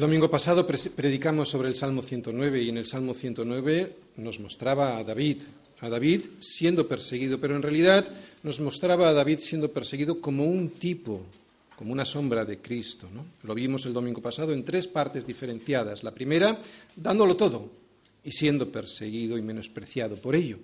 El domingo pasado predicamos sobre el Salmo 109 y en el Salmo 109 nos mostraba a David, a David siendo perseguido, pero en realidad nos mostraba a David siendo perseguido como un tipo, como una sombra de Cristo. Lo vimos el domingo pasado en tres partes diferenciadas. La primera, dándolo todo y siendo perseguido y menospreciado por ello.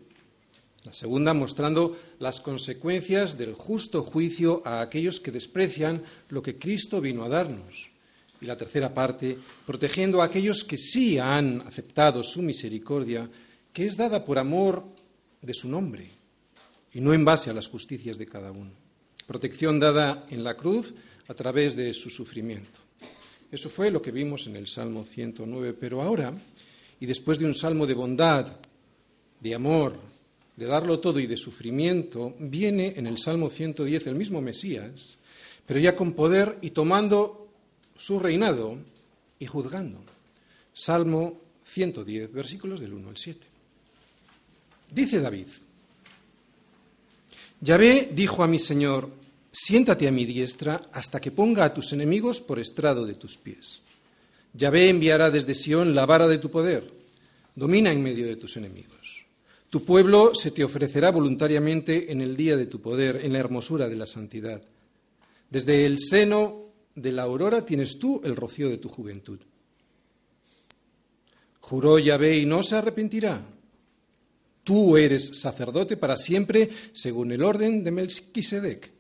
La segunda, mostrando las consecuencias del justo juicio a aquellos que desprecian lo que Cristo vino a darnos. Y la tercera parte, protegiendo a aquellos que sí han aceptado su misericordia, que es dada por amor de su nombre y no en base a las justicias de cada uno. Protección dada en la cruz a través de su sufrimiento. Eso fue lo que vimos en el Salmo 109, pero ahora, y después de un salmo de bondad, de amor, de darlo todo y de sufrimiento, viene en el Salmo 110 el mismo Mesías, pero ya con poder y tomando su reinado y juzgando. Salmo 110, versículos del 1 al 7. Dice David, Yahvé dijo a mi Señor, siéntate a mi diestra hasta que ponga a tus enemigos por estrado de tus pies. Yahvé enviará desde Sión la vara de tu poder, domina en medio de tus enemigos. Tu pueblo se te ofrecerá voluntariamente en el día de tu poder, en la hermosura de la santidad. Desde el seno de la aurora tienes tú el rocío de tu juventud. Juró Yahvé y no se arrepentirá. Tú eres sacerdote para siempre, según el orden de Melquisedec.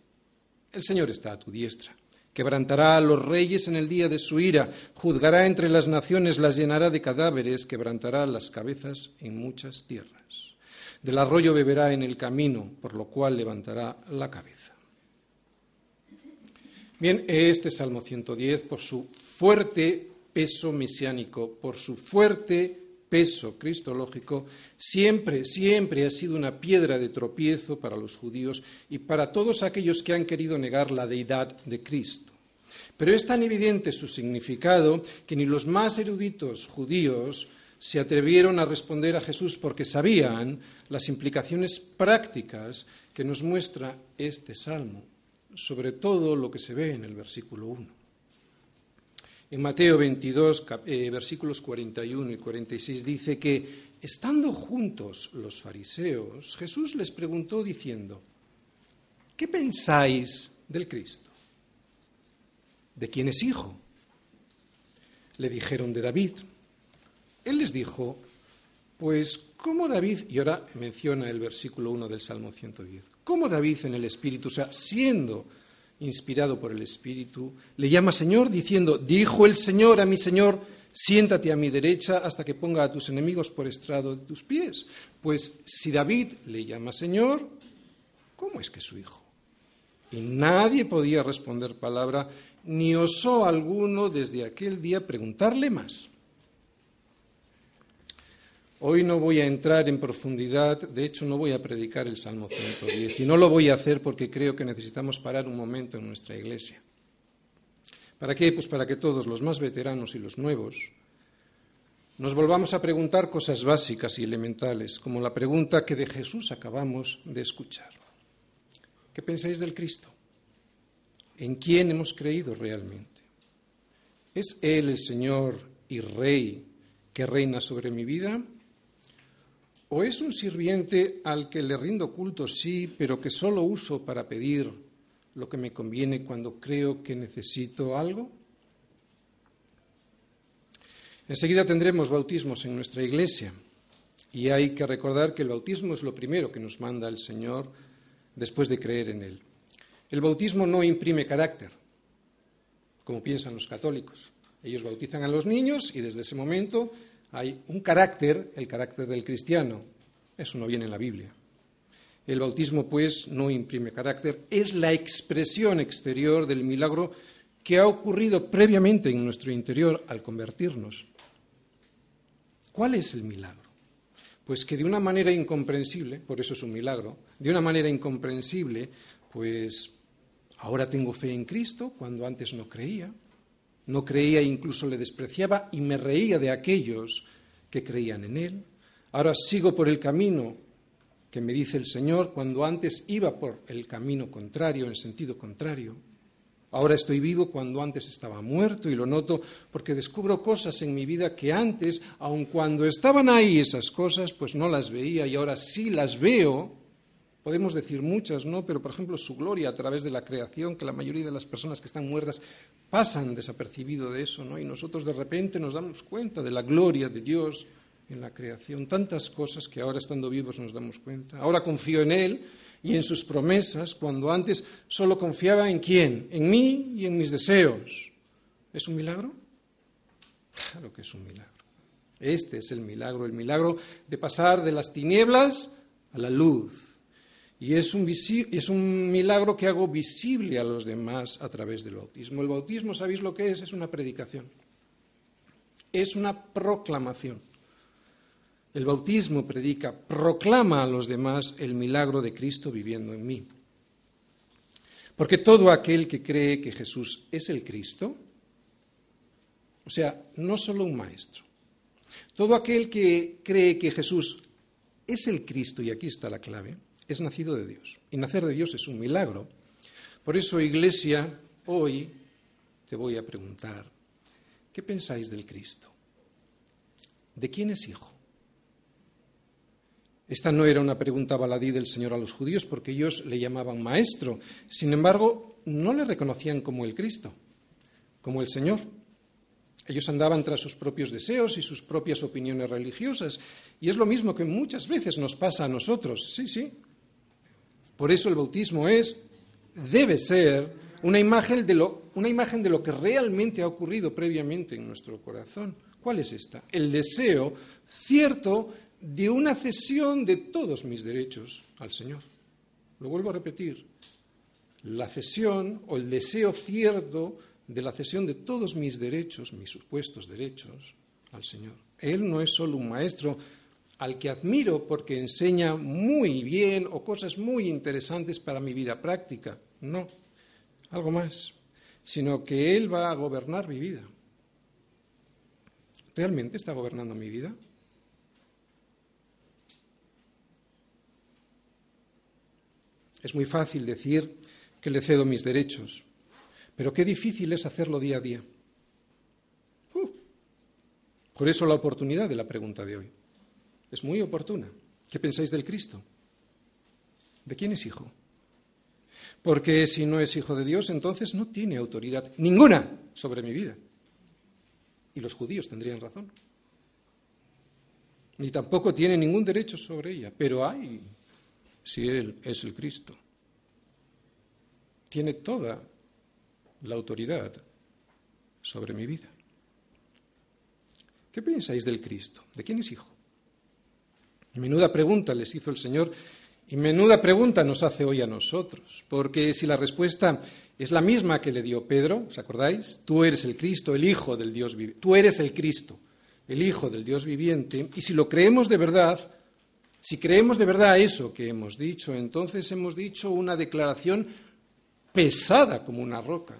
El Señor está a tu diestra. Quebrantará a los reyes en el día de su ira, juzgará entre las naciones, las llenará de cadáveres, quebrantará las cabezas en muchas tierras. Del arroyo beberá en el camino, por lo cual levantará la cabeza. Bien, este Salmo 110, por su fuerte peso mesiánico, por su fuerte peso cristológico, siempre, siempre ha sido una piedra de tropiezo para los judíos y para todos aquellos que han querido negar la deidad de Cristo. Pero es tan evidente su significado que ni los más eruditos judíos se atrevieron a responder a Jesús porque sabían las implicaciones prácticas que nos muestra este salmo sobre todo lo que se ve en el versículo 1. En Mateo 22, eh, versículos 41 y 46 dice que, estando juntos los fariseos, Jesús les preguntó diciendo, ¿qué pensáis del Cristo? ¿De quién es hijo? Le dijeron de David. Él les dijo, pues ¿Cómo David, y ahora menciona el versículo 1 del Salmo 110, cómo David en el Espíritu, o sea, siendo inspirado por el Espíritu, le llama Señor diciendo, dijo el Señor a mi Señor, siéntate a mi derecha hasta que ponga a tus enemigos por estrado de tus pies. Pues si David le llama Señor, ¿cómo es que su hijo? Y nadie podía responder palabra, ni osó alguno desde aquel día preguntarle más. Hoy no voy a entrar en profundidad, de hecho no voy a predicar el Salmo 110 y no lo voy a hacer porque creo que necesitamos parar un momento en nuestra iglesia. ¿Para qué? Pues para que todos, los más veteranos y los nuevos, nos volvamos a preguntar cosas básicas y elementales, como la pregunta que de Jesús acabamos de escuchar. ¿Qué pensáis del Cristo? ¿En quién hemos creído realmente? ¿Es Él el Señor y Rey que reina sobre mi vida? ¿O es un sirviente al que le rindo culto, sí, pero que solo uso para pedir lo que me conviene cuando creo que necesito algo? Enseguida tendremos bautismos en nuestra iglesia y hay que recordar que el bautismo es lo primero que nos manda el Señor después de creer en Él. El bautismo no imprime carácter, como piensan los católicos. Ellos bautizan a los niños y desde ese momento hay un carácter, el carácter del cristiano. Eso no viene en la Biblia. El bautismo, pues, no imprime carácter, es la expresión exterior del milagro que ha ocurrido previamente en nuestro interior al convertirnos. ¿Cuál es el milagro? Pues que de una manera incomprensible, por eso es un milagro, de una manera incomprensible, pues ahora tengo fe en Cristo cuando antes no creía, no creía incluso le despreciaba y me reía de aquellos que creían en él. Ahora sigo por el camino que me dice el Señor cuando antes iba por el camino contrario, en sentido contrario. Ahora estoy vivo cuando antes estaba muerto y lo noto porque descubro cosas en mi vida que antes, aun cuando estaban ahí esas cosas, pues no las veía y ahora sí las veo. Podemos decir muchas, ¿no? Pero por ejemplo su gloria a través de la creación, que la mayoría de las personas que están muertas pasan desapercibido de eso, ¿no? Y nosotros de repente nos damos cuenta de la gloria de Dios en la creación, tantas cosas que ahora estando vivos nos damos cuenta. Ahora confío en Él y en sus promesas cuando antes solo confiaba en quién, en mí y en mis deseos. ¿Es un milagro? Claro que es un milagro. Este es el milagro, el milagro de pasar de las tinieblas a la luz. Y es un, milagro que hago visible a los demás a través del bautismo. El bautismo, ¿sabéis lo que es? Es una predicación. Es una proclamación. El bautismo predica, proclama a los demás el milagro de Cristo viviendo en mí. Porque todo aquel que cree que Jesús es el Cristo, o sea, no solo un maestro, todo aquel que cree que Jesús es el Cristo, y aquí está la clave, es nacido de Dios. Y nacer de Dios es un milagro. Por eso, Iglesia, hoy te voy a preguntar, ¿qué pensáis del Cristo? ¿De quién es hijo? Esta no era una pregunta baladí del Señor a los judíos porque ellos le llamaban maestro. Sin embargo, no le reconocían como el Cristo, como el Señor. Ellos andaban tras sus propios deseos y sus propias opiniones religiosas. Y es lo mismo que muchas veces nos pasa a nosotros. Sí, sí. Por eso el bautismo es, debe ser, una imagen de lo, una imagen de lo que realmente ha ocurrido previamente en nuestro corazón. ¿Cuál es esta? El deseo cierto de una cesión de todos mis derechos al Señor. Lo vuelvo a repetir. La cesión o el deseo cierto de la cesión de todos mis derechos, mis supuestos derechos, al Señor. Él no es solo un maestro al que admiro porque enseña muy bien o cosas muy interesantes para mi vida práctica. No, algo más, sino que Él va a gobernar mi vida. ¿Realmente está gobernando mi vida? Es muy fácil decir que le cedo mis derechos, pero qué difícil es hacerlo día a día. Uh. por eso la oportunidad de la pregunta de hoy. Es muy oportuna. ¿Qué pensáis del Cristo? ¿De quién es hijo? Porque si no es hijo de Dios, entonces no tiene autoridad ninguna sobre mi vida. Y los judíos tendrían razón. Ni tampoco tiene ningún derecho sobre ella, pero hay si Él es el Cristo. Tiene toda la autoridad sobre mi vida. ¿Qué pensáis del Cristo? ¿De quién es hijo? Menuda pregunta les hizo el Señor y menuda pregunta nos hace hoy a nosotros, porque si la respuesta es la misma que le dio Pedro, ¿os acordáis? Tú eres el Cristo, el Hijo del Dios viviente. Tú eres el Cristo, el Hijo del Dios viviente, y si lo creemos de verdad, si creemos de verdad eso que hemos dicho, entonces hemos dicho una declaración pesada como una roca.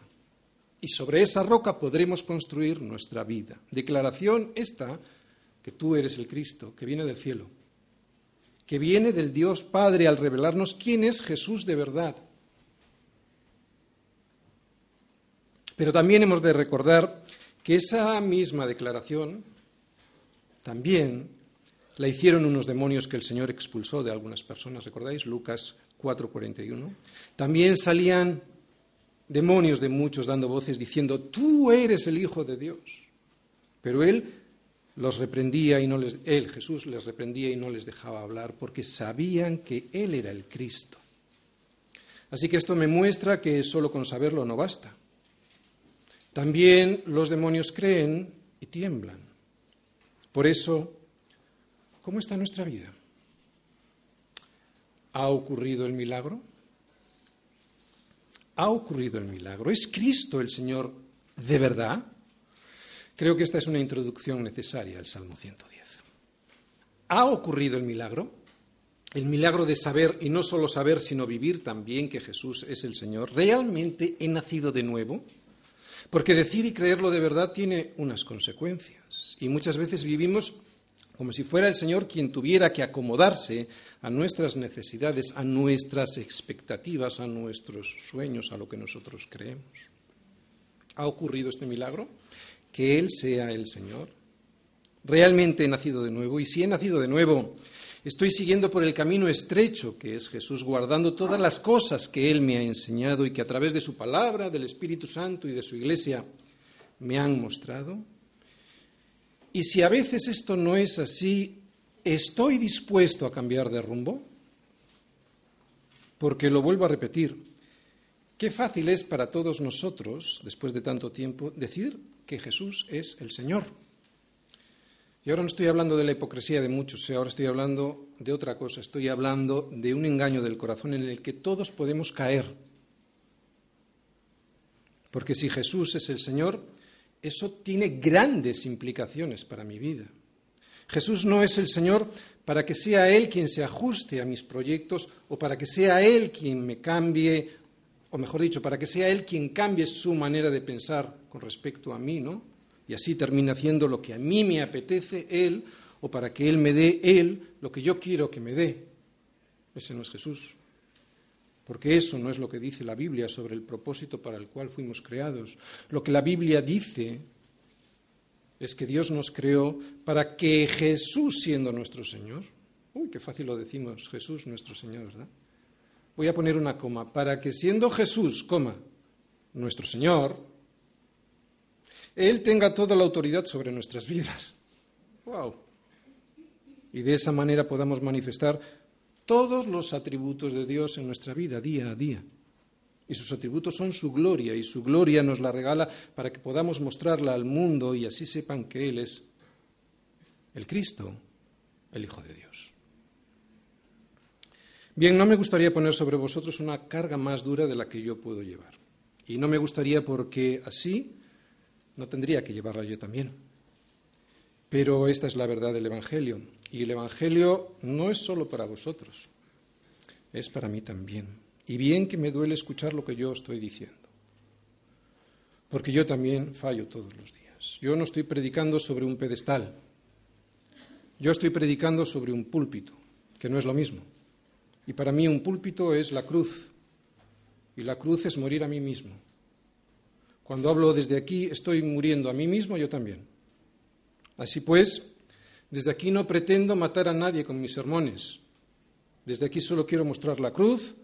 Y sobre esa roca podremos construir nuestra vida. Declaración esta, que tú eres el Cristo, que viene del cielo, que viene del Dios Padre al revelarnos quién es Jesús de verdad. Pero también hemos de recordar que esa misma declaración también la hicieron unos demonios que el Señor expulsó de algunas personas, ¿recordáis? Lucas 4:41. También salían demonios de muchos dando voces diciendo, tú eres el Hijo de Dios. Pero Él los reprendía y no les, Él, Jesús, les reprendía y no les dejaba hablar porque sabían que Él era el Cristo. Así que esto me muestra que solo con saberlo no basta. También los demonios creen y tiemblan. Por eso ¿Cómo está nuestra vida? ¿Ha ocurrido el milagro? ¿Ha ocurrido el milagro? ¿Es Cristo el Señor de verdad? Creo que esta es una introducción necesaria al Salmo 110. ¿Ha ocurrido el milagro? El milagro de saber, y no solo saber, sino vivir también que Jesús es el Señor. ¿Realmente he nacido de nuevo? Porque decir y creerlo de verdad tiene unas consecuencias. Y muchas veces vivimos como si fuera el Señor quien tuviera que acomodarse a nuestras necesidades, a nuestras expectativas, a nuestros sueños, a lo que nosotros creemos. ha ocurrido este milagro, que Él sea el Señor. Realmente he nacido de nuevo y si he nacido de nuevo, estoy siguiendo por el camino estrecho que es Jesús, guardando todas las cosas que Él me ha enseñado y que a través de su palabra, del Espíritu Santo y de su iglesia me han mostrado. Y si a veces esto no es así, ¿estoy dispuesto a cambiar de rumbo? Porque lo vuelvo a repetir, qué fácil es para todos nosotros, después de tanto tiempo, decir que Jesús es el Señor. Y ahora no estoy hablando de la hipocresía de muchos, ahora estoy hablando de otra cosa, estoy hablando de un engaño del corazón en el que todos podemos caer. Porque si Jesús es el Señor, eso tiene grandes implicaciones para mi vida. Jesús no es el Señor para que sea Él quien se ajuste a mis proyectos o para que sea Él quien me cambie, o mejor dicho, para que sea Él quien cambie su manera de pensar con respecto a mí, ¿no? Y así termina haciendo lo que a mí me apetece Él, o para que Él me dé Él lo que yo quiero que me dé. Ese no es Jesús. Porque eso no es lo que dice la Biblia sobre el propósito para el cual fuimos creados. Lo que la Biblia dice es que Dios nos creó para que Jesús, siendo nuestro Señor, uy, qué fácil lo decimos, Jesús nuestro Señor, ¿verdad? Voy a poner una coma, para que siendo Jesús, coma, nuestro Señor, Él tenga toda la autoridad sobre nuestras vidas. ¡Wow! Y de esa manera podamos manifestar todos los atributos de Dios en nuestra vida, día a día. Y sus atributos son su gloria, y su gloria nos la regala para que podamos mostrarla al mundo y así sepan que Él es el Cristo, el Hijo de Dios. Bien, no me gustaría poner sobre vosotros una carga más dura de la que yo puedo llevar. Y no me gustaría porque así no tendría que llevarla yo también. Pero esta es la verdad del Evangelio. Y el Evangelio no es solo para vosotros, es para mí también. Y bien que me duele escuchar lo que yo estoy diciendo. Porque yo también fallo todos los días. Yo no estoy predicando sobre un pedestal. Yo estoy predicando sobre un púlpito, que no es lo mismo. Y para mí un púlpito es la cruz. Y la cruz es morir a mí mismo. Cuando hablo desde aquí, estoy muriendo a mí mismo, yo también. Así pues, desde aquí no pretendo matar a nadie con mis sermones. Desde aquí solo quiero mostrar la cruz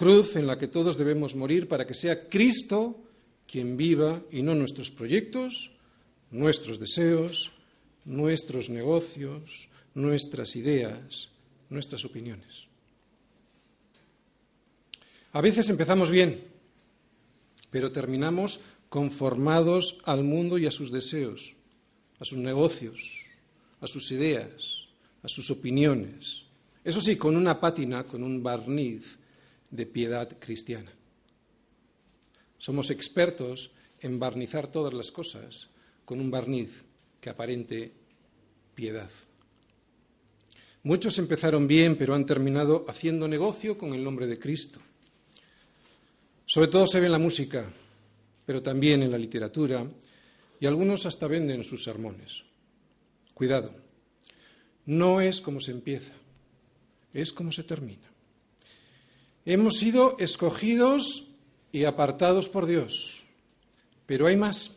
cruz en la que todos debemos morir para que sea Cristo quien viva y no nuestros proyectos, nuestros deseos, nuestros negocios, nuestras ideas, nuestras opiniones. A veces empezamos bien, pero terminamos conformados al mundo y a sus deseos, a sus negocios, a sus ideas, a sus opiniones. Eso sí, con una pátina, con un barniz de piedad cristiana. Somos expertos en barnizar todas las cosas con un barniz que aparente piedad. Muchos empezaron bien, pero han terminado haciendo negocio con el nombre de Cristo. Sobre todo se ve en la música, pero también en la literatura, y algunos hasta venden sus sermones. Cuidado, no es como se empieza, es como se termina. Hemos sido escogidos y apartados por Dios. Pero hay más.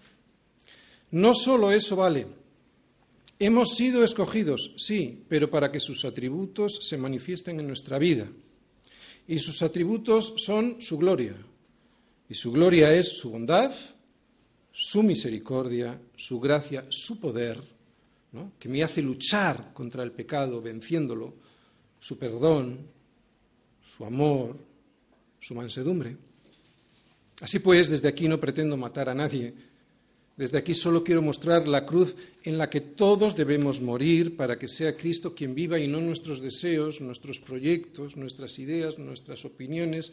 No solo eso vale. Hemos sido escogidos, sí, pero para que sus atributos se manifiesten en nuestra vida. Y sus atributos son su gloria. Y su gloria es su bondad, su misericordia, su gracia, su poder, que me hace luchar contra el pecado venciéndolo, su perdón, su amor, su mansedumbre. Así pues, desde aquí no pretendo matar a nadie. Desde aquí solo quiero mostrar la cruz en la que todos debemos morir para que sea Cristo quien viva y no nuestros deseos, nuestros proyectos, nuestras ideas, nuestras opiniones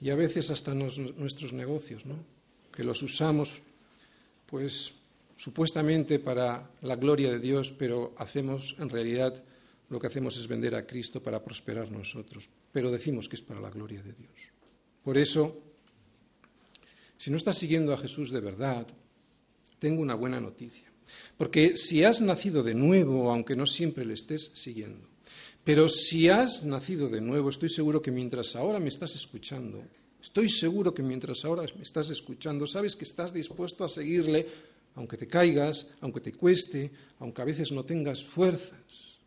y a veces hasta nuestros negocios, ¿no? que los usamos pues supuestamente para la gloria de Dios, pero hacemos en realidad lo que hacemos es vender a Cristo para prosperar nosotros, pero decimos que es para la gloria de Dios. Por eso, si no estás siguiendo a Jesús de verdad, tengo una buena noticia. Porque si has nacido de nuevo, aunque no siempre le estés siguiendo, pero si has nacido de nuevo, estoy seguro que mientras ahora me estás escuchando, Estoy seguro que mientras ahora me estás escuchando, sabes que estás dispuesto a seguirle, aunque te caigas, aunque te cueste, aunque a veces no tengas fuerzas.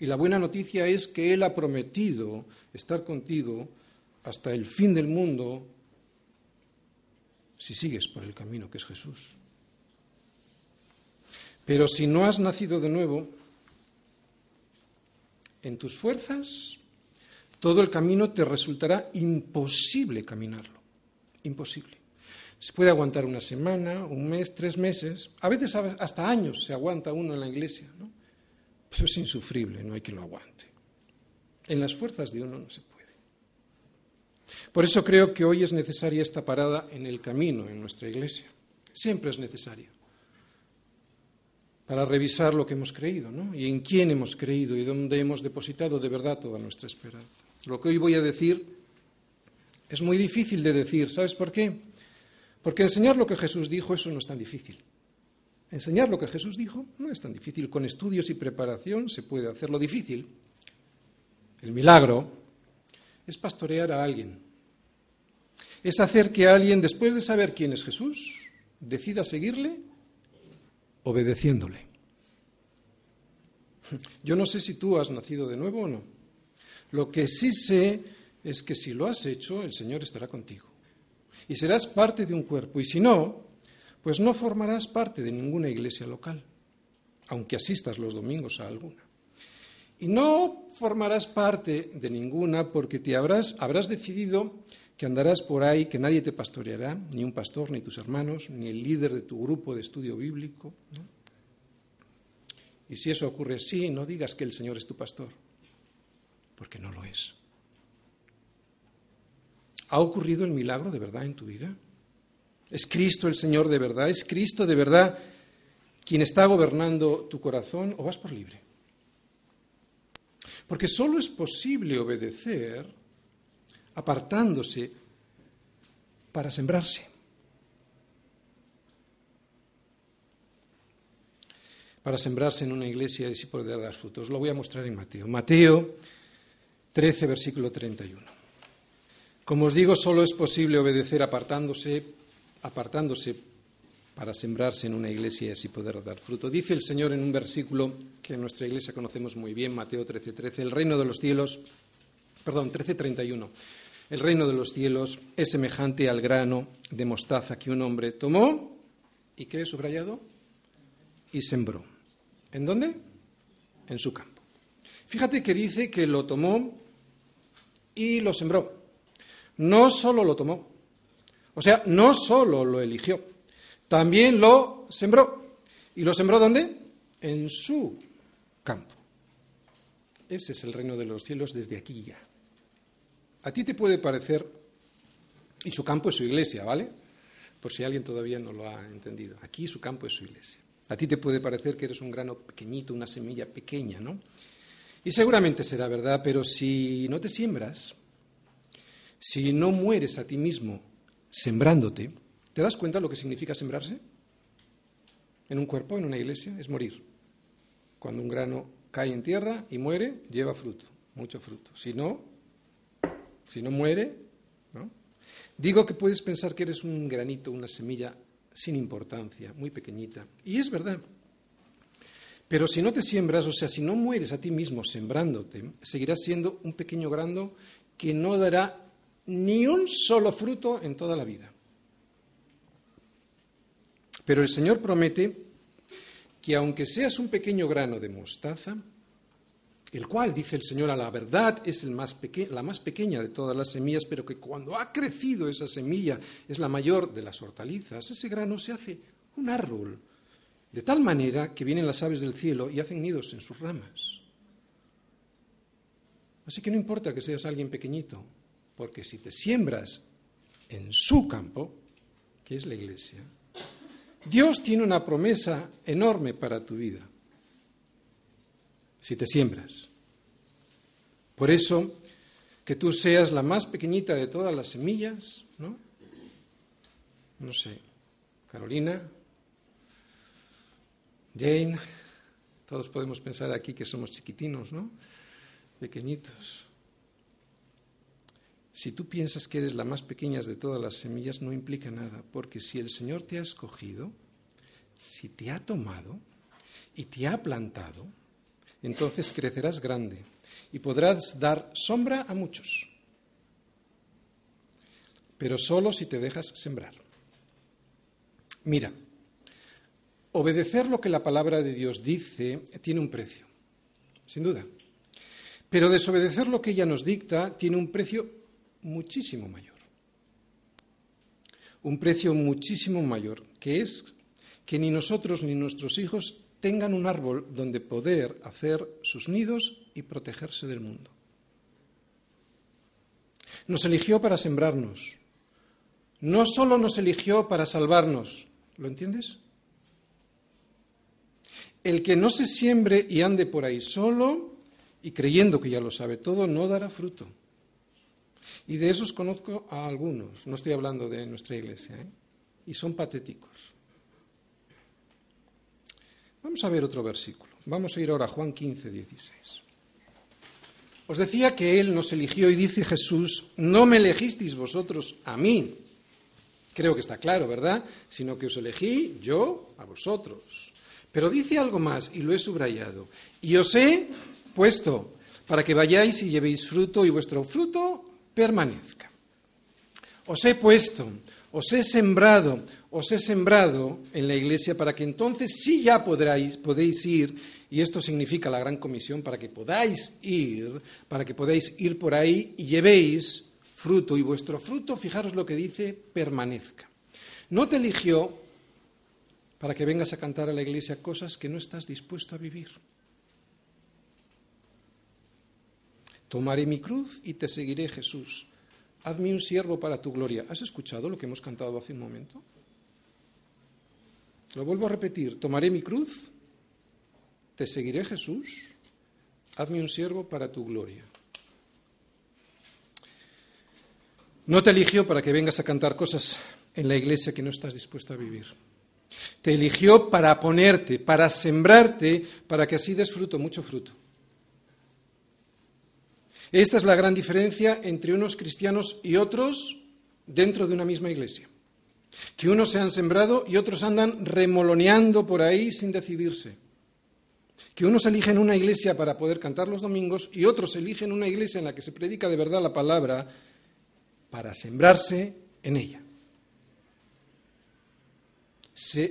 Y la buena noticia es que Él ha prometido estar contigo hasta el fin del mundo si sigues por el camino que es Jesús. Pero si no has nacido de nuevo, en tus fuerzas, todo el camino te resultará imposible caminarlo. Imposible. Se puede aguantar una semana, un mes, tres meses, a veces hasta años se aguanta uno en la iglesia, ¿no? Pero es insufrible, no hay quien lo aguante. En las fuerzas de uno no se puede. Por eso creo que hoy es necesaria esta parada en el camino en nuestra iglesia. Siempre es necesaria. Para revisar lo que hemos creído, ¿no? Y en quién hemos creído y dónde hemos depositado de verdad toda nuestra esperanza. Lo que hoy voy a decir es muy difícil de decir. ¿Sabes por qué? Porque enseñar lo que Jesús dijo, eso no es tan difícil. Enseñar lo que Jesús dijo no es tan difícil. Con estudios y preparación se puede hacer lo difícil. El milagro es pastorear a alguien. Es hacer que alguien, después de saber quién es Jesús, decida seguirle obedeciéndole. Yo no sé si tú has nacido de nuevo o no. Lo que sí sé es que si lo has hecho, el Señor estará contigo. Y serás parte de un cuerpo. Y si no, pues no formarás parte de ninguna iglesia local, aunque asistas los domingos a alguna. Y no formarás parte de ninguna porque te habrás, habrás decidido que andarás por ahí, que nadie te pastoreará, ni un pastor, ni tus hermanos, ni el líder de tu grupo de estudio bíblico. Y si eso ocurre así, no digas que el Señor es tu pastor porque no lo es. ¿Ha ocurrido el milagro de verdad en tu vida? ¿Es Cristo el Señor de verdad? ¿Es Cristo de verdad quien está gobernando tu corazón o vas por libre? Porque solo es posible obedecer apartándose para sembrarse. Para sembrarse en una iglesia y así poder dar frutos. Lo voy a mostrar en Mateo. Mateo 13, versículo 31. Como os digo, solo es posible obedecer apartándose, apartándose para sembrarse en una iglesia y así poder dar fruto. Dice el Señor en un versículo que en nuestra iglesia conocemos muy bien, Mateo 13, 13, el reino de los cielos, perdón, 13, 31. El reino de los cielos es semejante al grano de mostaza que un hombre tomó y que subrayado y sembró. ¿En dónde? En su campo. Fíjate que dice que lo tomó y lo sembró. No solo lo tomó, o sea, no solo lo eligió, también lo sembró. ¿Y lo sembró dónde? En su campo. Ese es el reino de los cielos desde aquí ya. A ti te puede parecer, y su campo es su iglesia, ¿vale? Por si alguien todavía no lo ha entendido. Aquí su campo es su iglesia. A ti te puede parecer que eres un grano pequeñito, una semilla pequeña, ¿no? Y seguramente será verdad, pero si no te siembras, si no mueres a ti mismo sembrándote, ¿te das cuenta lo que significa sembrarse? En un cuerpo, en una iglesia, es morir. Cuando un grano cae en tierra y muere, lleva fruto, mucho fruto. Si no, si no muere, ¿no? Digo que puedes pensar que eres un granito, una semilla sin importancia, muy pequeñita. Y es verdad. Pero si no te siembras, o sea, si no mueres a ti mismo sembrándote, seguirás siendo un pequeño grano que no dará ni un solo fruto en toda la vida. Pero el Señor promete que aunque seas un pequeño grano de mostaza, el cual, dice el Señor, a la verdad es la más pequeña de todas las semillas, pero que cuando ha crecido esa semilla es la mayor de las hortalizas, ese grano se hace un árbol de tal manera que vienen las aves del cielo y hacen nidos en sus ramas. Así que no importa que seas alguien pequeñito, porque si te siembras en su campo, que es la iglesia, Dios tiene una promesa enorme para tu vida. Si te siembras. Por eso, que tú seas la más pequeñita de todas las semillas, ¿no? No sé, Carolina, Jane, todos podemos pensar aquí que somos chiquitinos, ¿no? Pequeñitos. Si tú piensas que eres la más pequeña de todas las semillas, no implica nada, porque si el Señor te ha escogido, si te ha tomado y te ha plantado, entonces crecerás grande y podrás dar sombra a muchos, pero solo si te dejas sembrar. Mira, obedecer lo que la palabra de Dios dice tiene un precio, sin duda. Pero desobedecer lo que ella nos dicta tiene un precio muchísimo mayor. Un precio muchísimo mayor, que es que ni nosotros ni nuestros hijos tengan un árbol donde poder hacer sus nidos y protegerse del mundo. Nos eligió para sembrarnos. No solo nos eligió para salvarnos. ¿Lo entiendes? El que no se siembre y ande por ahí solo y creyendo que ya lo sabe todo, no dará fruto. Y de esos conozco a algunos, no estoy hablando de nuestra iglesia, ¿eh? y son patéticos. Vamos a ver otro versículo. Vamos a ir ahora a Juan 15, 16. Os decía que Él nos eligió y dice Jesús, no me elegisteis vosotros a mí. Creo que está claro, ¿verdad? Sino que os elegí yo a vosotros. Pero dice algo más y lo he subrayado. Y os he puesto para que vayáis y llevéis fruto y vuestro fruto permanezca. Os he puesto, os he sembrado, os he sembrado en la iglesia para que entonces sí ya podráis, podéis ir, y esto significa la gran comisión, para que podáis ir, para que podáis ir por ahí y llevéis fruto, y vuestro fruto, fijaros lo que dice, permanezca. No te eligió para que vengas a cantar a la iglesia cosas que no estás dispuesto a vivir. Tomaré mi cruz y te seguiré, Jesús. Hazme un siervo para tu gloria. ¿Has escuchado lo que hemos cantado hace un momento? Lo vuelvo a repetir. Tomaré mi cruz, te seguiré, Jesús. Hazme un siervo para tu gloria. No te eligió para que vengas a cantar cosas en la iglesia que no estás dispuesto a vivir. Te eligió para ponerte, para sembrarte, para que así des fruto, mucho fruto. Esta es la gran diferencia entre unos cristianos y otros dentro de una misma iglesia. Que unos se han sembrado y otros andan remoloneando por ahí sin decidirse. Que unos eligen una iglesia para poder cantar los domingos y otros eligen una iglesia en la que se predica de verdad la palabra para sembrarse en ella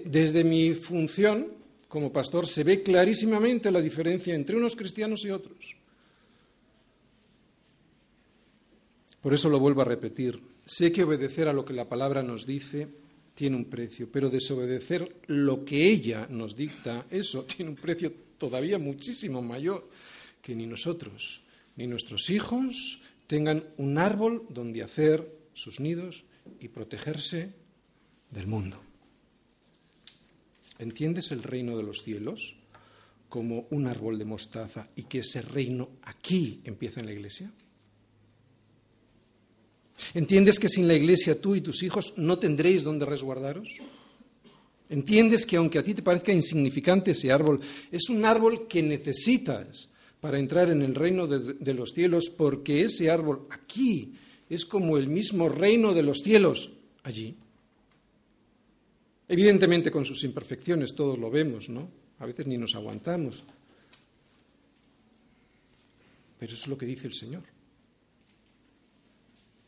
desde mi función como pastor se ve clarísimamente la diferencia entre unos cristianos y otros. Por eso lo vuelvo a repetir. Sé que obedecer a lo que la palabra nos dice tiene un precio, pero desobedecer lo que ella nos dicta, eso tiene un precio todavía muchísimo mayor, que ni nosotros ni nuestros hijos tengan un árbol donde hacer sus nidos y protegerse del mundo. ¿Entiendes el reino de los cielos como un árbol de mostaza y que ese reino aquí empieza en la iglesia? ¿Entiendes que sin la iglesia tú y tus hijos no tendréis donde resguardaros? ¿Entiendes que aunque a ti te parezca insignificante ese árbol, es un árbol que necesitas para entrar en el reino de, de los cielos porque ese árbol aquí es como el mismo reino de los cielos allí? Evidentemente con sus imperfecciones, todos lo vemos, ¿no? A veces ni nos aguantamos. Pero eso es lo que dice el Señor.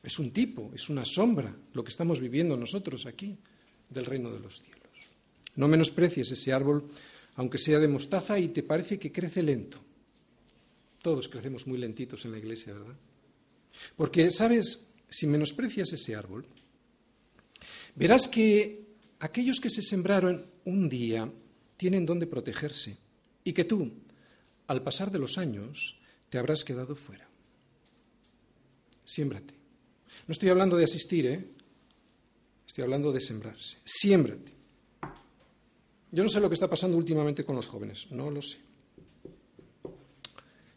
Es un tipo, es una sombra lo que estamos viviendo nosotros aquí del reino de los cielos. No menosprecies ese árbol, aunque sea de mostaza y te parece que crece lento. Todos crecemos muy lentitos en la iglesia, ¿verdad? Porque, ¿sabes? Si menosprecias ese árbol, verás que aquellos que se sembraron un día tienen donde protegerse y que tú, al pasar de los años, te habrás quedado fuera. Siémbrate. No estoy hablando de asistir, ¿eh? Estoy hablando de sembrarse. Siémbrate. Yo no sé lo que está pasando últimamente con los jóvenes, no lo sé.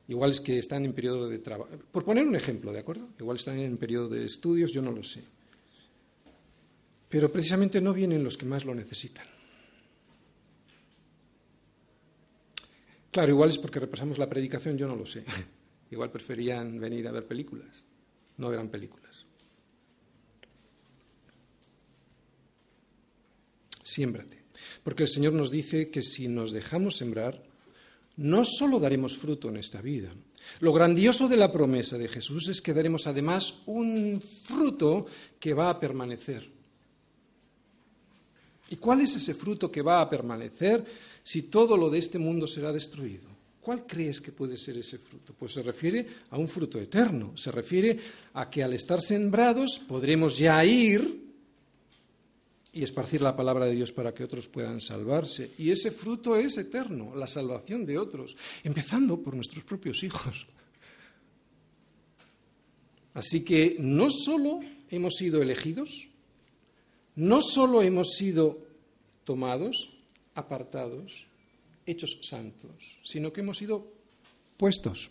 Igual es que están en periodo de trabajo. Por poner un ejemplo, ¿de acuerdo? Igual están en periodo de estudios, yo no lo sé. Pero precisamente no vienen los que más lo necesitan. Claro, igual es porque repasamos la predicación, yo no lo sé. Igual preferían venir a ver películas. no verán películas. Siémbrate. Porque el Señor nos dice que si nos dejamos sembrar, no solo daremos fruto en esta vida. Lo grandioso de la promesa de Jesús es que daremos además un fruto que va a permanecer. ¿Y cuál es ese fruto que va a permanecer si todo lo de este mundo será destruido? ¿Cuál crees que puede ser ese fruto? Pues se refiere a un fruto eterno, se refiere a que al estar sembrados podremos ya ir y esparcir la palabra de Dios para que otros puedan salvarse. Y ese fruto es eterno, la salvación de otros, empezando por nuestros propios hijos. Así que no solo hemos sido elegidos, no solo hemos sido tomados, apartados, hechos santos, sino que hemos sido puestos,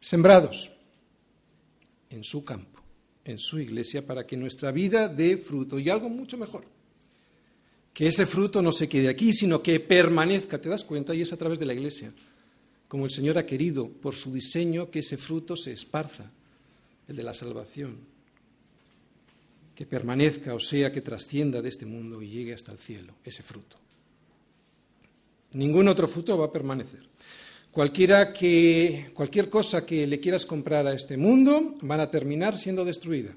sembrados en su campo en su iglesia para que nuestra vida dé fruto y algo mucho mejor. Que ese fruto no se quede aquí, sino que permanezca, ¿te das cuenta? Y es a través de la iglesia. Como el Señor ha querido, por su diseño, que ese fruto se esparza, el de la salvación. Que permanezca, o sea, que trascienda de este mundo y llegue hasta el cielo, ese fruto. Ningún otro fruto va a permanecer. Cualquiera que, cualquier cosa que le quieras comprar a este mundo van a terminar siendo destruida.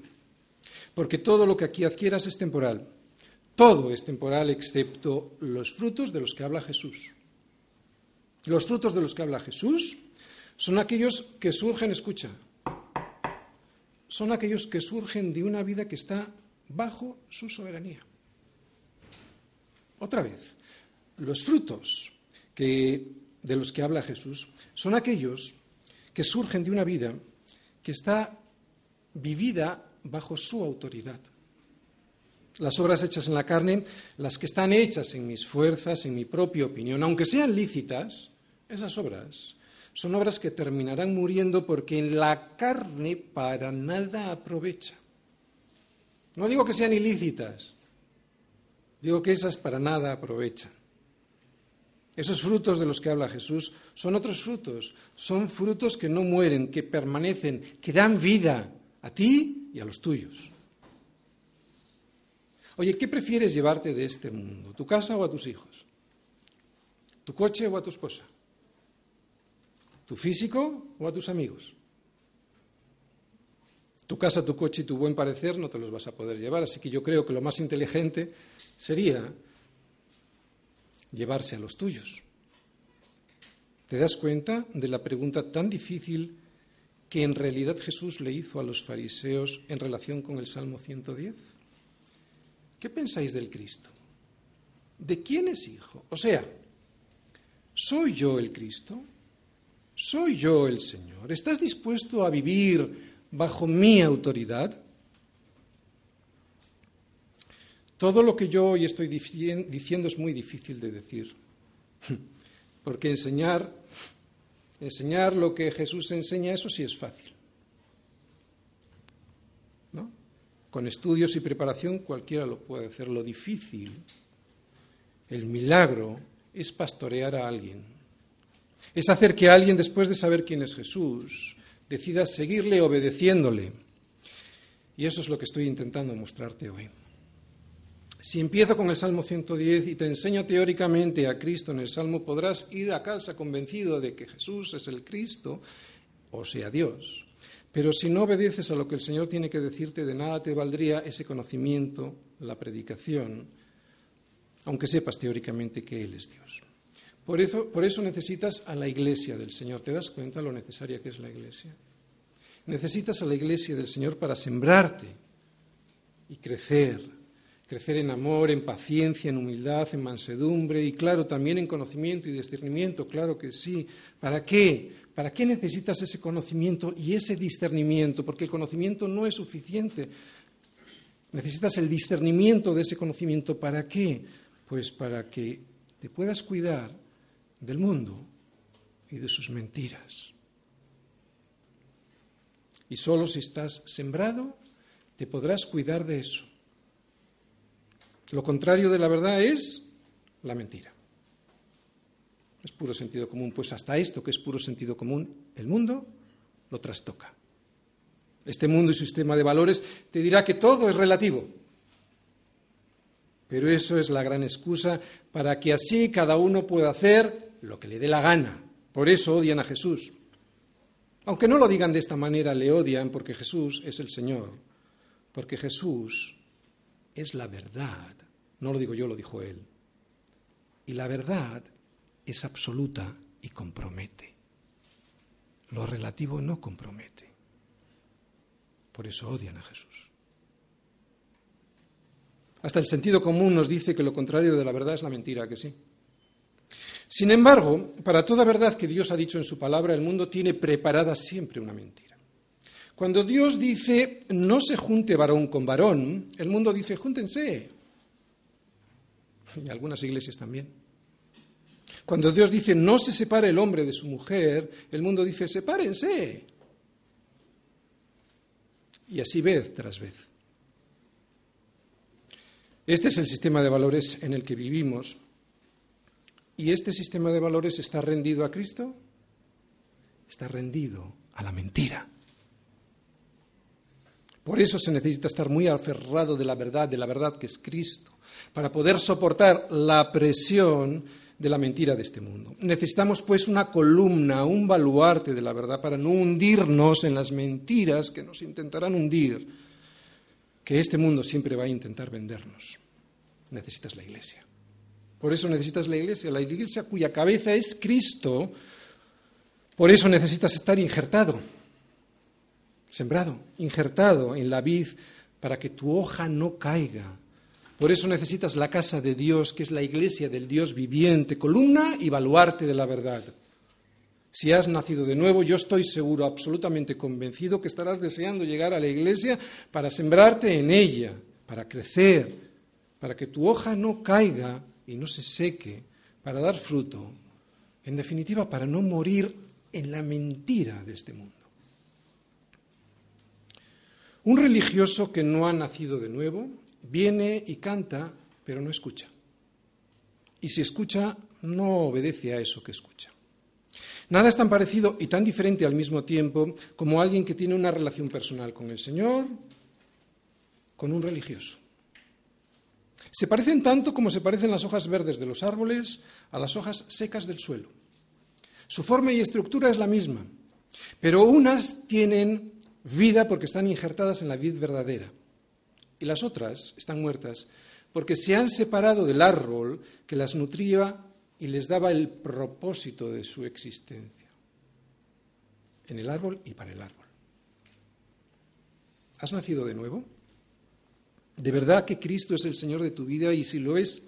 Porque todo lo que aquí adquieras es temporal. Todo es temporal excepto los frutos de los que habla Jesús. Los frutos de los que habla Jesús son aquellos que surgen, escucha, son aquellos que surgen de una vida que está bajo su soberanía. Otra vez, los frutos que de los que habla Jesús son aquellos que surgen de una vida que está vivida bajo su autoridad. Las obras hechas en la carne, las que están hechas en mis fuerzas, en mi propia opinión, aunque sean lícitas, esas obras son obras que terminarán muriendo porque en la carne para nada aprovecha. No digo que sean ilícitas, digo que esas para nada aprovechan. Esos frutos de los que habla Jesús son otros frutos, son frutos que no mueren, que permanecen, que dan vida a ti y a los tuyos. Oye, ¿qué prefieres llevarte de este mundo? ¿Tu casa o a tus hijos? ¿Tu coche o a tu esposa? ¿Tu físico o a tus amigos? Tu casa, tu coche y tu buen parecer no te los vas a poder llevar, así que yo creo que lo más inteligente sería llevarse a los tuyos. ¿Te das cuenta de la pregunta tan difícil que en realidad Jesús le hizo a los fariseos en relación con el Salmo 110? ¿Qué pensáis del Cristo? ¿De quién es hijo? O sea, ¿soy yo el Cristo? ¿Soy yo el Señor? ¿Estás dispuesto a vivir bajo mi autoridad? Todo lo que yo hoy estoy diciendo es muy difícil de decir, porque enseñar, enseñar lo que Jesús enseña, eso sí es fácil. ¿No? Con estudios y preparación cualquiera lo puede hacer. Lo difícil, el milagro, es pastorear a alguien. Es hacer que alguien, después de saber quién es Jesús, decida seguirle obedeciéndole. Y eso es lo que estoy intentando mostrarte hoy. Si empiezo con el Salmo 110 y te enseño teóricamente a Cristo en el Salmo, podrás ir a casa convencido de que Jesús es el Cristo, o sea Dios. Pero si no obedeces a lo que el Señor tiene que decirte, de nada te valdría ese conocimiento, la predicación, aunque sepas teóricamente que Él es Dios. Por eso, por eso necesitas a la iglesia del Señor. ¿Te das cuenta lo necesaria que es la iglesia? Necesitas a la iglesia del Señor para sembrarte y crecer crecer en amor, en paciencia, en humildad, en mansedumbre y claro, también en conocimiento y discernimiento, claro que sí. ¿Para qué? ¿Para qué necesitas ese conocimiento y ese discernimiento? Porque el conocimiento no es suficiente. Necesitas el discernimiento de ese conocimiento. ¿Para qué? Pues para que te puedas cuidar del mundo y de sus mentiras. Y solo si estás sembrado, te podrás cuidar de eso. Lo contrario de la verdad es la mentira. Es puro sentido común. Pues hasta esto, que es puro sentido común, el mundo lo trastoca. Este mundo y su sistema de valores te dirá que todo es relativo. Pero eso es la gran excusa para que así cada uno pueda hacer lo que le dé la gana. Por eso odian a Jesús. Aunque no lo digan de esta manera, le odian porque Jesús es el Señor, porque Jesús es la verdad. No lo digo yo, lo dijo Él. Y la verdad es absoluta y compromete. Lo relativo no compromete. Por eso odian a Jesús. Hasta el sentido común nos dice que lo contrario de la verdad es la mentira, que sí. Sin embargo, para toda verdad que Dios ha dicho en su palabra, el mundo tiene preparada siempre una mentira. Cuando Dios dice no se junte varón con varón, el mundo dice júntense. Y algunas iglesias también. Cuando Dios dice no se separe el hombre de su mujer, el mundo dice sepárense. Y así vez tras vez. Este es el sistema de valores en el que vivimos. ¿Y este sistema de valores está rendido a Cristo? Está rendido a la mentira. Por eso se necesita estar muy aferrado de la verdad, de la verdad que es Cristo, para poder soportar la presión de la mentira de este mundo. Necesitamos pues una columna, un baluarte de la verdad para no hundirnos en las mentiras que nos intentarán hundir, que este mundo siempre va a intentar vendernos. Necesitas la iglesia. Por eso necesitas la iglesia, la iglesia cuya cabeza es Cristo. Por eso necesitas estar injertado, sembrado, injertado en la vid para que tu hoja no caiga, por eso necesitas la casa de Dios, que es la iglesia del Dios viviente, columna y baluarte de la verdad. Si has nacido de nuevo, yo estoy seguro, absolutamente convencido, que estarás deseando llegar a la iglesia para sembrarte en ella, para crecer, para que tu hoja no caiga y no se seque, para dar fruto. En definitiva, para no morir en la mentira de este mundo. Un religioso que no ha nacido de nuevo viene y canta, pero no escucha. Y si escucha, no obedece a eso que escucha. Nada es tan parecido y tan diferente al mismo tiempo como alguien que tiene una relación personal con el Señor, con un religioso. Se parecen tanto como se parecen las hojas verdes de los árboles a las hojas secas del suelo. Su forma y estructura es la misma, pero unas tienen vida porque están injertadas en la vid verdadera y las otras están muertas porque se han separado del árbol que las nutría y les daba el propósito de su existencia, en el árbol y para el árbol. ¿Has nacido de nuevo? ¿De verdad que Cristo es el Señor de tu vida? Y si lo es,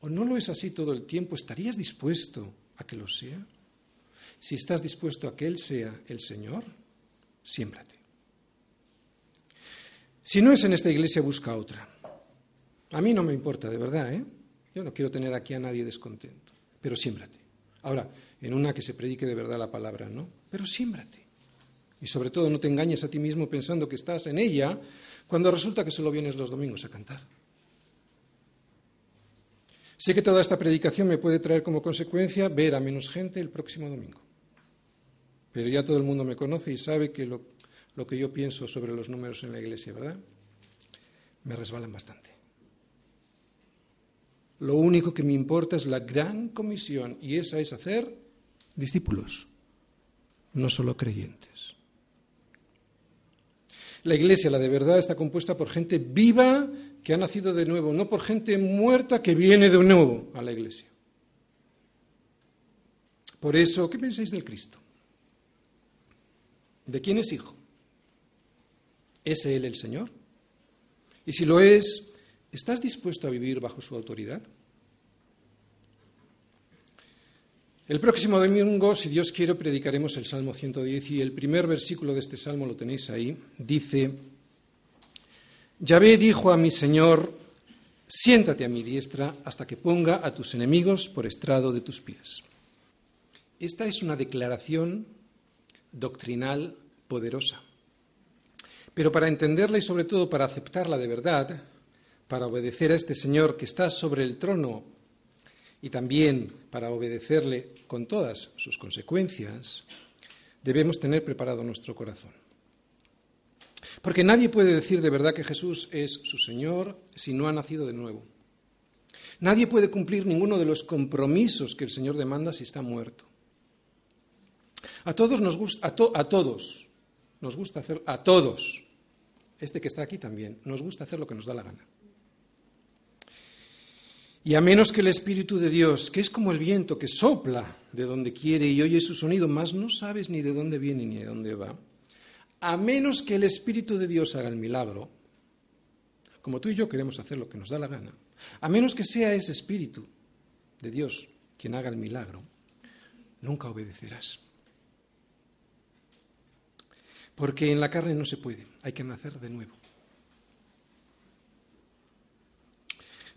o no lo es así todo el tiempo, ¿estarías dispuesto a que lo sea? Si estás dispuesto a que Él sea el Señor, siémbrate. Si no es en esta iglesia, busca otra. A mí no me importa, de verdad, ¿eh? Yo no quiero tener aquí a nadie descontento, pero siémbrate. Ahora, en una que se predique de verdad la palabra, ¿no? Pero siémbrate. Y sobre todo no te engañes a ti mismo pensando que estás en ella cuando resulta que solo vienes los domingos a cantar. Sé que toda esta predicación me puede traer como consecuencia ver a menos gente el próximo domingo. Pero ya todo el mundo me conoce y sabe que lo que yo pienso sobre los números en la iglesia, ¿verdad? Me resbalan bastante. Lo único que me importa es la gran comisión y esa es hacer discípulos, no solo creyentes. La iglesia, la de verdad, está compuesta por gente viva que ha nacido de nuevo, no por gente muerta que viene de nuevo a la iglesia. Por eso, ¿qué pensáis del Cristo? ¿De quién es hijo? ¿Es Él el Señor? Y si lo es, ¿estás dispuesto a vivir bajo su autoridad? El próximo domingo, si Dios quiere, predicaremos el Salmo 110 y el primer versículo de este salmo lo tenéis ahí. Dice, Yahvé dijo a mi Señor, siéntate a mi diestra hasta que ponga a tus enemigos por estrado de tus pies. Esta es una declaración doctrinal poderosa. Pero para entenderla y sobre todo para aceptarla de verdad, para obedecer a este Señor que está sobre el trono y también para obedecerle con todas sus consecuencias, debemos tener preparado nuestro corazón. Porque nadie puede decir de verdad que Jesús es su Señor si no ha nacido de nuevo. Nadie puede cumplir ninguno de los compromisos que el Señor demanda si está muerto. A todos nos gusta, a, todos nos gusta hacer, a todos, este que está aquí también, nos gusta hacer lo que nos da la gana. Y a menos que el Espíritu de Dios, que es como el viento que sopla de donde quiere y oye su sonido, más no sabes ni de dónde viene ni de dónde va, a menos que el Espíritu de Dios haga el milagro, como tú y yo queremos hacer lo que nos da la gana, a menos que sea ese Espíritu de Dios quien haga el milagro, nunca obedecerás. Porque en la carne no se puede, hay que nacer de nuevo.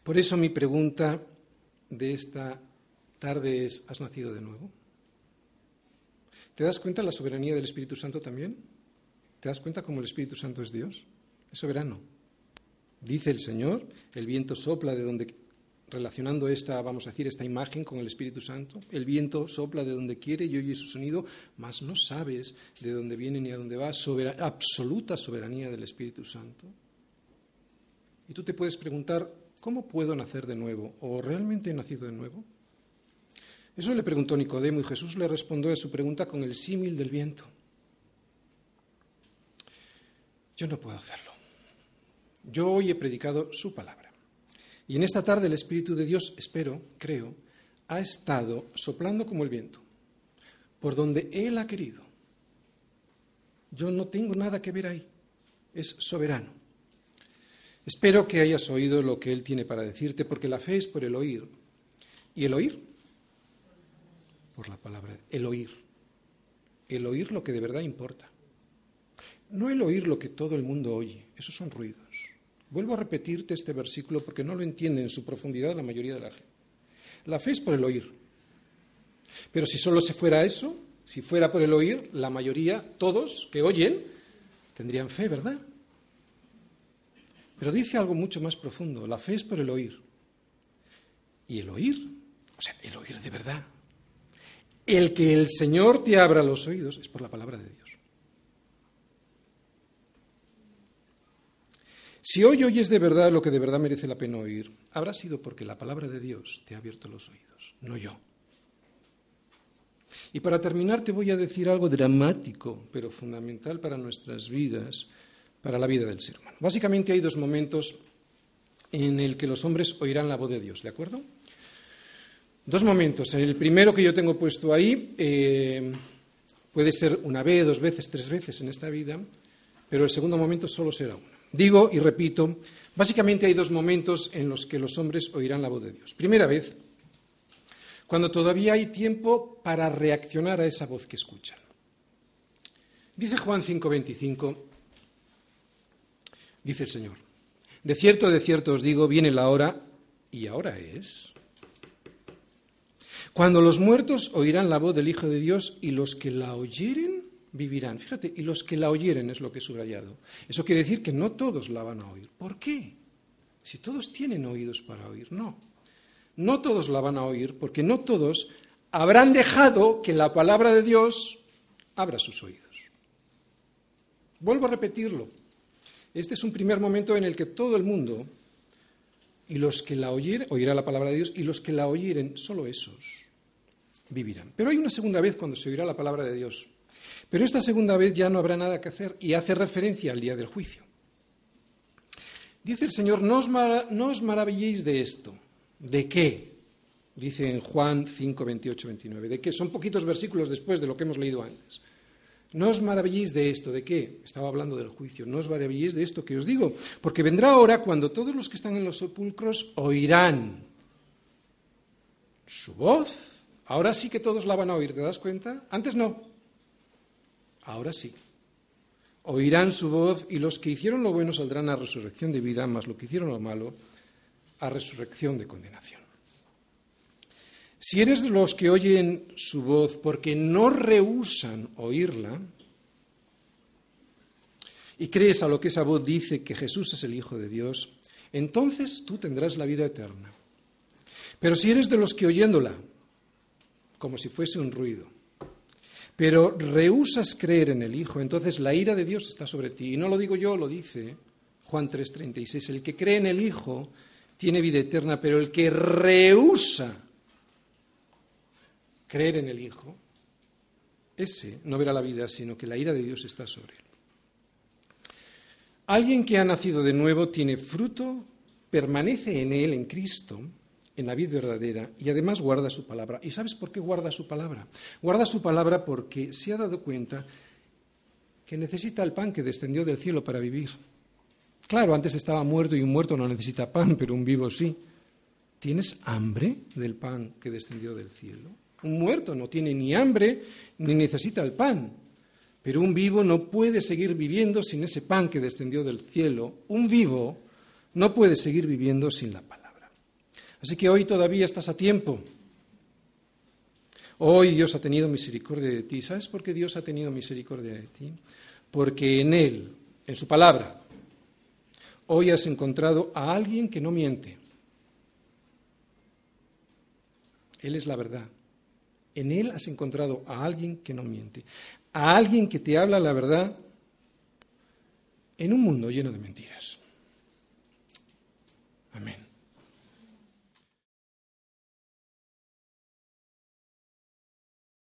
Por eso mi pregunta de esta tarde es, ¿has nacido de nuevo? ¿Te das cuenta de la soberanía del Espíritu Santo también? ¿Te das cuenta cómo el Espíritu Santo es Dios? Es soberano. Dice el Señor, el viento sopla de donde, relacionando esta, vamos a decir, esta imagen con el Espíritu Santo, el viento sopla de donde quiere y oye su sonido, mas no sabes de dónde viene ni a dónde va, absoluta soberanía del Espíritu Santo. Y tú te puedes preguntar, ¿cómo puedo nacer de nuevo? ¿O realmente he nacido de nuevo? Eso le preguntó Nicodemo y Jesús le respondió a su pregunta con el símil del viento. Yo no puedo hacerlo. Yo hoy he predicado su palabra. Y en esta tarde el Espíritu de Dios, espero, creo, ha estado soplando como el viento, por donde Él ha querido. Yo no tengo nada que ver ahí. Es soberano. Espero que hayas oído lo que Él tiene para decirte, porque la fe es por el oír. ¿Y el oír? Por la palabra. El oír. El oír lo que de verdad importa. No el oír lo que todo el mundo oye, esos son ruidos. Vuelvo a repetirte este versículo porque no lo entiende en su profundidad la mayoría de la gente. La fe es por el oír. Pero si solo se fuera eso, si fuera por el oír, la mayoría, todos que oyen, tendrían fe, ¿verdad? Pero dice algo mucho más profundo. La fe es por el oír. Y el oír, o sea, el oír de verdad. El que el Señor te abra los oídos es por la palabra de Dios. Si hoy oyes de verdad lo que de verdad merece la pena oír, habrá sido porque la palabra de Dios te ha abierto los oídos, no yo. Y para terminar te voy a decir algo dramático, pero fundamental para nuestras vidas, para la vida del ser humano. Básicamente hay dos momentos en el que los hombres oirán la voz de Dios, ¿de acuerdo? Dos momentos. En el primero que yo tengo puesto ahí, eh, puede ser una vez, dos veces, tres veces en esta vida, pero el segundo momento solo será uno. Digo y repito, básicamente hay dos momentos en los que los hombres oirán la voz de Dios. Primera vez, cuando todavía hay tiempo para reaccionar a esa voz que escuchan. Dice Juan 5:25, dice el Señor, de cierto, de cierto os digo, viene la hora, y ahora es, cuando los muertos oirán la voz del Hijo de Dios y los que la oyeren vivirán. Fíjate, y los que la oyeren es lo que he subrayado. Eso quiere decir que no todos la van a oír. ¿Por qué? Si todos tienen oídos para oír, no. No todos la van a oír porque no todos habrán dejado que la palabra de Dios abra sus oídos. Vuelvo a repetirlo. Este es un primer momento en el que todo el mundo y los que la oyeren, oirá la palabra de Dios, y los que la oyeren, solo esos, vivirán. Pero hay una segunda vez cuando se oirá la palabra de Dios. Pero esta segunda vez ya no habrá nada que hacer y hace referencia al día del juicio. Dice el Señor, no os, maravilléis de esto. ¿De qué? Dice en Juan 5, 28, 29. ¿De qué? Son poquitos versículos después de lo que hemos leído antes. No os maravilléis de esto. ¿De qué? Estaba hablando del juicio. No os maravilléis de esto que os digo. Porque vendrá ahora cuando todos los que están en los sepulcros oirán su voz. Ahora sí que todos la van a oír, ¿te das cuenta? Antes no. Ahora sí. Oirán su voz y los que hicieron lo bueno saldrán a resurrección de vida, más lo que hicieron lo malo a resurrección de condenación. Si eres de los que oyen su voz porque no rehusan oírla y crees a lo que esa voz dice que Jesús es el Hijo de Dios, entonces tú tendrás la vida eterna. Pero si eres de los que oyéndola, como si fuese un ruido, pero rehusas creer en el Hijo, entonces la ira de Dios está sobre ti. Y no lo digo yo, lo dice Juan 3:36. El que cree en el Hijo tiene vida eterna, pero el que rehúsa creer en el Hijo, ese no verá la vida, sino que la ira de Dios está sobre él. Alguien que ha nacido de nuevo tiene fruto, permanece en él, en Cristo, en la vida verdadera, y además guarda su palabra. ¿Y sabes por qué guarda su palabra? Guarda su palabra porque se ha dado cuenta que necesita el pan que descendió del cielo para vivir. Claro, antes estaba muerto y un muerto no necesita pan, pero un vivo sí. ¿Tienes hambre del pan que descendió del cielo? Un muerto no tiene ni hambre ni necesita el pan. Pero un vivo no puede seguir viviendo sin ese pan que descendió del cielo. Un vivo no puede seguir viviendo sin la palabra. Así que hoy todavía estás a tiempo. Hoy Dios ha tenido misericordia de ti. ¿Sabes por qué Dios ha tenido misericordia de ti? Porque en Él, en su palabra, hoy has encontrado a alguien que no miente. Él es la verdad. En Él has encontrado a alguien que no miente, a alguien que te habla la verdad en un mundo lleno de mentiras.